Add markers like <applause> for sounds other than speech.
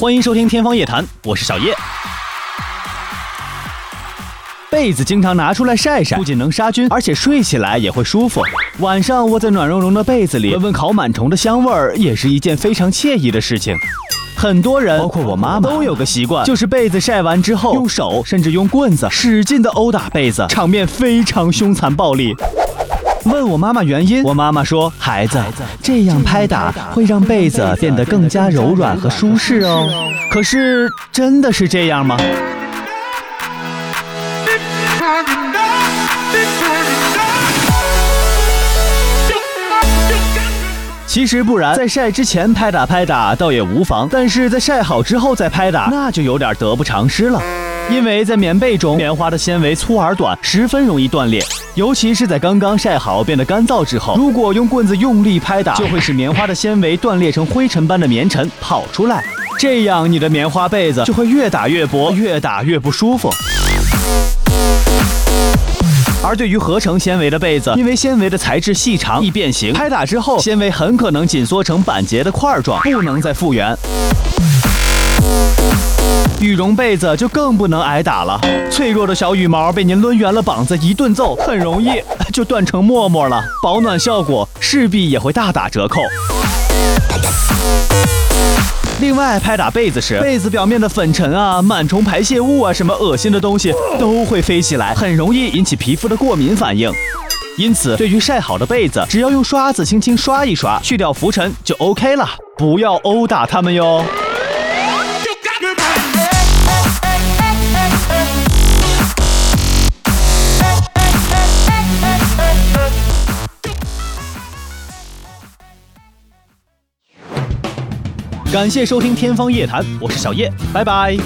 欢迎收听《天方夜谭》，我是小叶。被子经常拿出来晒晒，不仅能杀菌，而且睡起来也会舒服。晚上窝在暖融融的被子里，闻闻烤螨虫的香味儿，也是一件非常惬意的事情。很多人，包括我妈妈，都有个习惯，就是被子晒完之后，用手甚至用棍子使劲的殴打被子，场面非常凶残暴力。问我妈妈原因，我妈妈说：“孩子，这样拍打会让被子变得更加柔软和舒适哦。”可是真的是这样吗？其实不然，在晒之前拍打拍打倒也无妨，但是在晒好之后再拍打，那就有点得不偿失了。因为在棉被中，棉花的纤维粗而短，十分容易断裂，尤其是在刚刚晒好变得干燥之后，如果用棍子用力拍打，就会使棉花的纤维断裂成灰尘般的棉尘跑出来，这样你的棉花被子就会越打越薄，越打越不舒服。而对于合成纤维的被子，因为纤维的材质细长易变形，拍打之后纤维很可能紧缩成板结的块状，不能再复原。羽绒被子就更不能挨打了，脆弱的小羽毛被您抡圆了膀子一顿揍，很容易 <laughs> 就断成沫沫了，保暖效果势必也会大打折扣。另外，拍打被子时，被子表面的粉尘啊、螨虫排泄物啊，什么恶心的东西都会飞起来，很容易引起皮肤的过敏反应。因此，对于晒好的被子，只要用刷子轻轻刷一刷，去掉浮尘就 OK 了，不要殴打它们哟。感谢收听《天方夜谭》，我是小叶，拜拜。